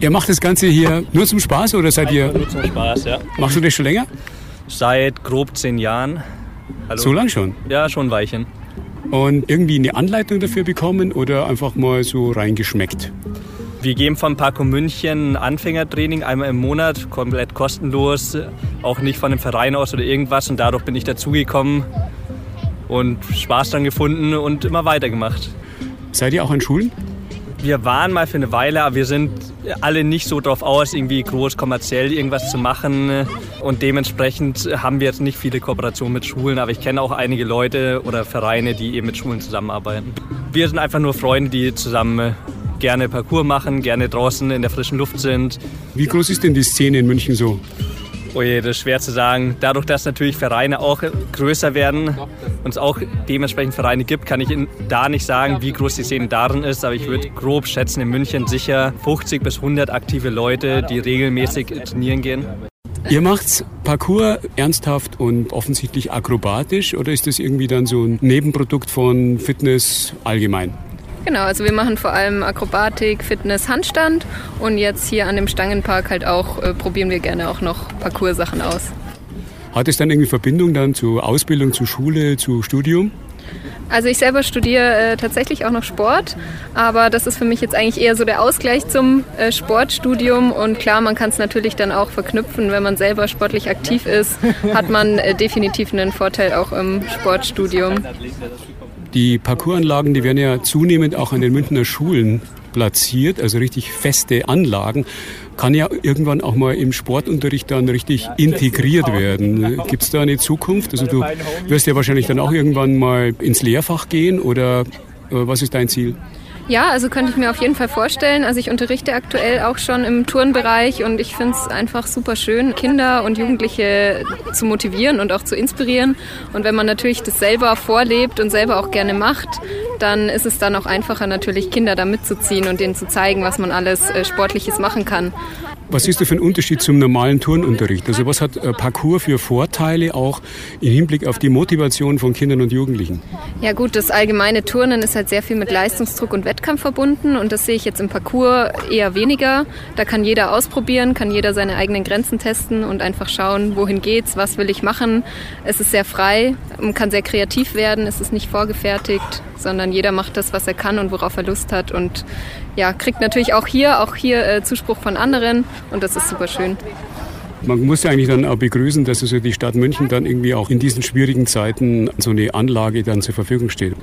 Ihr macht das Ganze hier nur zum Spaß oder seid ihr... Nur zum Spaß, ja. Machst du das schon länger? Seit grob zehn Jahren. Hallo. So lang schon? Ja, schon ein Weilchen. Und irgendwie eine Anleitung dafür bekommen oder einfach mal so reingeschmeckt? Wir geben von Parco München Anfängertraining einmal im Monat, komplett kostenlos, auch nicht von einem Verein aus oder irgendwas. Und dadurch bin ich dazugekommen und Spaß dran gefunden und immer weitergemacht. Seid ihr auch an Schulen? Wir waren mal für eine Weile, aber wir sind alle nicht so drauf aus, irgendwie groß kommerziell irgendwas zu machen. Und dementsprechend haben wir jetzt nicht viele Kooperationen mit Schulen, aber ich kenne auch einige Leute oder Vereine, die eben mit Schulen zusammenarbeiten. Wir sind einfach nur Freunde, die zusammen gerne Parcours machen, gerne draußen in der frischen Luft sind. Wie groß ist denn die Szene in München so? Oh je, das ist schwer zu sagen. Dadurch, dass natürlich Vereine auch größer werden und es auch dementsprechend Vereine gibt, kann ich Ihnen da nicht sagen, wie groß die Szene darin ist. Aber ich würde grob schätzen, in München sicher 50 bis 100 aktive Leute, die regelmäßig trainieren gehen. Ihr macht's Parcours ernsthaft und offensichtlich akrobatisch oder ist das irgendwie dann so ein Nebenprodukt von Fitness allgemein? Genau, also wir machen vor allem Akrobatik, Fitness, Handstand und jetzt hier an dem Stangenpark halt auch äh, probieren wir gerne auch noch Parcoursachen aus. Hat es dann irgendwie Verbindung dann zu Ausbildung, zu Schule, zu Studium? Also ich selber studiere äh, tatsächlich auch noch Sport, aber das ist für mich jetzt eigentlich eher so der Ausgleich zum äh, Sportstudium und klar, man kann es natürlich dann auch verknüpfen, wenn man selber sportlich aktiv ist, hat man äh, definitiv einen Vorteil auch im Sportstudium. Die Parcoursanlagen, die werden ja zunehmend auch an den Münchner Schulen platziert, also richtig feste Anlagen, kann ja irgendwann auch mal im Sportunterricht dann richtig integriert werden. Gibt es da eine Zukunft? Also du wirst ja wahrscheinlich dann auch irgendwann mal ins Lehrfach gehen oder äh, was ist dein Ziel? Ja, also könnte ich mir auf jeden Fall vorstellen. Also ich unterrichte aktuell auch schon im Turnbereich und ich finde es einfach super schön, Kinder und Jugendliche zu motivieren und auch zu inspirieren. Und wenn man natürlich das selber vorlebt und selber auch gerne macht, dann ist es dann auch einfacher natürlich Kinder da mitzuziehen und denen zu zeigen, was man alles äh, Sportliches machen kann. Was ist da für ein Unterschied zum normalen Turnunterricht? Also was hat äh, Parcours für Vorteile auch im Hinblick auf die Motivation von Kindern und Jugendlichen? Ja gut, das allgemeine Turnen ist halt sehr viel mit Leistungsdruck und Wettkampf verbunden und das sehe ich jetzt im Parcours eher weniger. Da kann jeder ausprobieren, kann jeder seine eigenen Grenzen testen und einfach schauen, wohin geht's, was will ich machen. Es ist sehr frei, man kann sehr kreativ werden, es ist nicht vorgefertigt, sondern jeder macht das, was er kann und worauf er Lust hat und ja, kriegt natürlich auch hier, auch hier äh, Zuspruch von anderen und das ist super schön. Man muss ja eigentlich dann auch begrüßen, dass also die Stadt München dann irgendwie auch in diesen schwierigen Zeiten so eine Anlage dann zur Verfügung steht.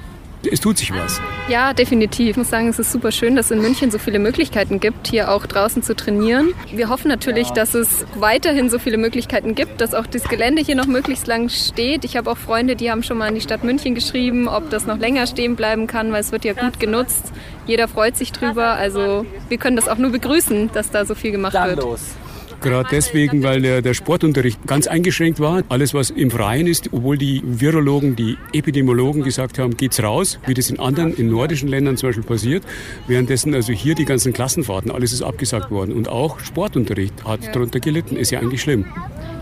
Es tut sich was. Ja, definitiv. Ich muss sagen, es ist super schön, dass es in München so viele Möglichkeiten gibt, hier auch draußen zu trainieren. Wir hoffen natürlich, dass es weiterhin so viele Möglichkeiten gibt, dass auch das Gelände hier noch möglichst lang steht. Ich habe auch Freunde, die haben schon mal an die Stadt München geschrieben, ob das noch länger stehen bleiben kann, weil es wird ja gut genutzt. Jeder freut sich drüber. Also wir können das auch nur begrüßen, dass da so viel gemacht wird. Gerade deswegen, weil der, der, Sportunterricht ganz eingeschränkt war. Alles, was im Freien ist, obwohl die Virologen, die Epidemiologen gesagt haben, geht's raus, wie das in anderen, in nordischen Ländern zum Beispiel passiert. Währenddessen also hier die ganzen Klassenfahrten, alles ist abgesagt worden. Und auch Sportunterricht hat darunter gelitten. Ist ja eigentlich schlimm.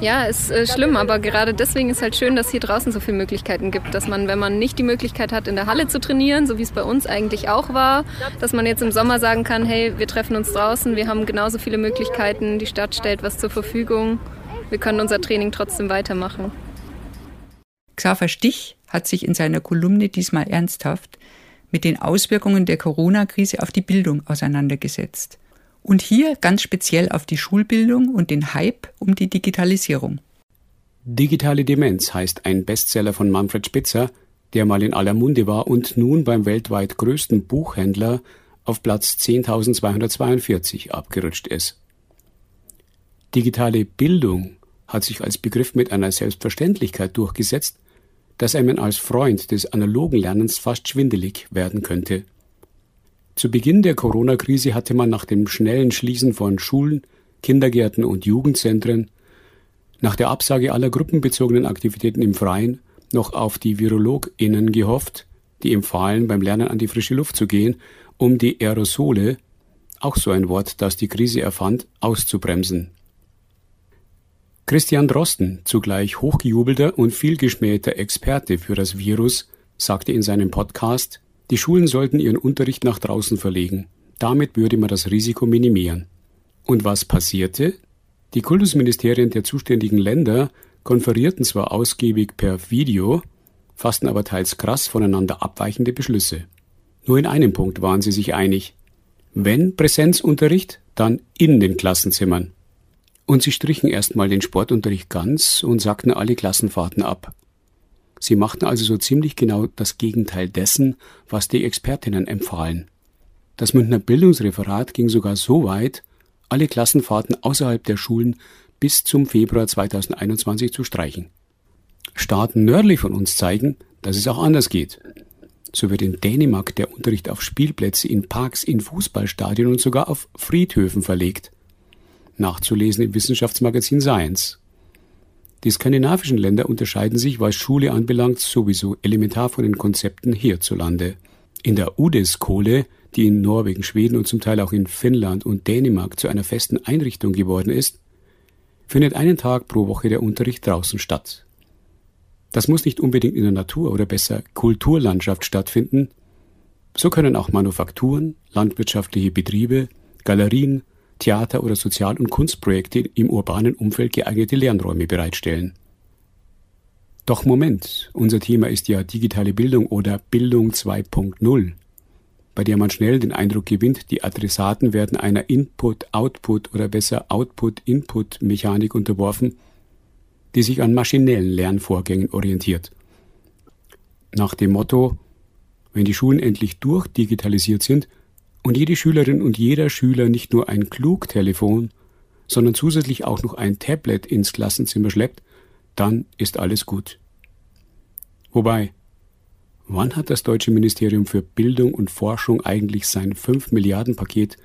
Ja, ist äh, schlimm, aber gerade deswegen ist halt schön, dass hier draußen so viele Möglichkeiten gibt, dass man, wenn man nicht die Möglichkeit hat, in der Halle zu trainieren, so wie es bei uns eigentlich auch war, dass man jetzt im Sommer sagen kann, hey, wir treffen uns draußen, wir haben genauso viele Möglichkeiten, die Stadt stellt was zur Verfügung, wir können unser Training trotzdem weitermachen. Xaver Stich hat sich in seiner Kolumne diesmal ernsthaft mit den Auswirkungen der Corona-Krise auf die Bildung auseinandergesetzt. Und hier ganz speziell auf die Schulbildung und den Hype um die Digitalisierung. Digitale Demenz heißt ein Bestseller von Manfred Spitzer, der mal in aller Munde war und nun beim weltweit größten Buchhändler auf Platz 10.242 abgerutscht ist. Digitale Bildung hat sich als Begriff mit einer Selbstverständlichkeit durchgesetzt, dass einem als Freund des analogen Lernens fast schwindelig werden könnte. Zu Beginn der Corona-Krise hatte man nach dem schnellen Schließen von Schulen, Kindergärten und Jugendzentren, nach der Absage aller gruppenbezogenen Aktivitäten im Freien noch auf die VirologInnen gehofft, die empfahlen, beim Lernen an die frische Luft zu gehen, um die Aerosole, auch so ein Wort, das die Krise erfand, auszubremsen. Christian Drosten, zugleich hochgejubelter und vielgeschmähter Experte für das Virus, sagte in seinem Podcast, die Schulen sollten ihren Unterricht nach draußen verlegen. Damit würde man das Risiko minimieren. Und was passierte? Die Kultusministerien der zuständigen Länder konferierten zwar ausgiebig per Video, fassten aber teils krass voneinander abweichende Beschlüsse. Nur in einem Punkt waren sie sich einig. Wenn Präsenzunterricht, dann in den Klassenzimmern. Und sie strichen erstmal den Sportunterricht ganz und sagten alle Klassenfahrten ab. Sie machten also so ziemlich genau das Gegenteil dessen, was die Expertinnen empfahlen. Das Münchner Bildungsreferat ging sogar so weit, alle Klassenfahrten außerhalb der Schulen bis zum Februar 2021 zu streichen. Staaten nördlich von uns zeigen, dass es auch anders geht. So wird in Dänemark der Unterricht auf Spielplätze, in Parks, in Fußballstadien und sogar auf Friedhöfen verlegt. Nachzulesen im Wissenschaftsmagazin Science. Die skandinavischen Länder unterscheiden sich, was Schule anbelangt, sowieso elementar von den Konzepten hierzulande. In der UDES-Kohle, die in Norwegen, Schweden und zum Teil auch in Finnland und Dänemark zu einer festen Einrichtung geworden ist, findet einen Tag pro Woche der Unterricht draußen statt. Das muss nicht unbedingt in der Natur oder besser Kulturlandschaft stattfinden. So können auch Manufakturen, landwirtschaftliche Betriebe, Galerien, Theater- oder Sozial- und Kunstprojekte im urbanen Umfeld geeignete Lernräume bereitstellen. Doch Moment, unser Thema ist ja digitale Bildung oder Bildung 2.0, bei der man schnell den Eindruck gewinnt, die Adressaten werden einer Input-Output oder besser Output-Input-Mechanik unterworfen, die sich an maschinellen Lernvorgängen orientiert. Nach dem Motto, wenn die Schulen endlich durchdigitalisiert sind, und jede Schülerin und jeder Schüler nicht nur ein Klugtelefon, sondern zusätzlich auch noch ein Tablet ins Klassenzimmer schleppt, dann ist alles gut. Wobei, Wann hat das deutsche Ministerium für Bildung und Forschung eigentlich sein 5 Milliarden Paket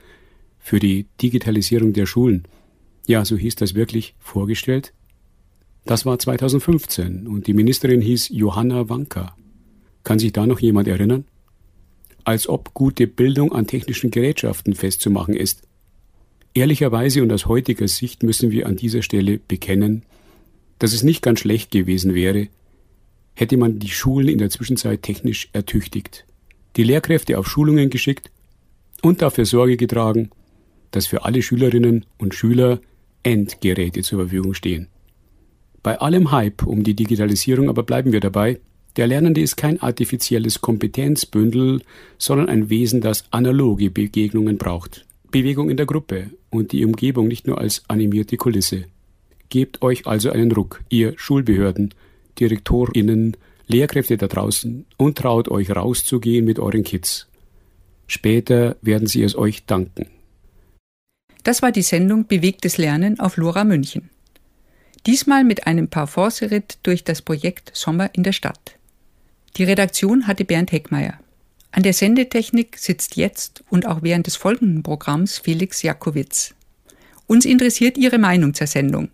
für die Digitalisierung der Schulen, ja, so hieß das wirklich, vorgestellt? Das war 2015 und die Ministerin hieß Johanna Wanka. Kann sich da noch jemand erinnern? Als ob gute Bildung an technischen Gerätschaften festzumachen ist. Ehrlicherweise und aus heutiger Sicht müssen wir an dieser Stelle bekennen, dass es nicht ganz schlecht gewesen wäre, hätte man die Schulen in der Zwischenzeit technisch ertüchtigt, die Lehrkräfte auf Schulungen geschickt und dafür Sorge getragen, dass für alle Schülerinnen und Schüler Endgeräte zur Verfügung stehen. Bei allem Hype um die Digitalisierung aber bleiben wir dabei, der Lernende ist kein artifizielles Kompetenzbündel, sondern ein Wesen, das analoge Begegnungen braucht. Bewegung in der Gruppe und die Umgebung nicht nur als animierte Kulisse. Gebt euch also einen Ruck, ihr Schulbehörden, DirektorInnen, Lehrkräfte da draußen und traut euch rauszugehen mit euren Kids. Später werden sie es euch danken. Das war die Sendung Bewegtes Lernen auf Lora München. Diesmal mit einem Parforce-Ritt durch das Projekt Sommer in der Stadt. Die Redaktion hatte Bernd Heckmeier. An der Sendetechnik sitzt jetzt und auch während des folgenden Programms Felix Jakowitz. Uns interessiert Ihre Meinung zur Sendung.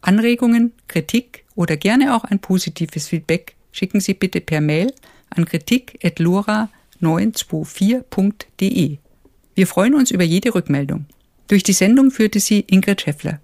Anregungen, Kritik oder gerne auch ein positives Feedback schicken Sie bitte per Mail an kritik.lora924.de. Wir freuen uns über jede Rückmeldung. Durch die Sendung führte sie Ingrid Scheffler.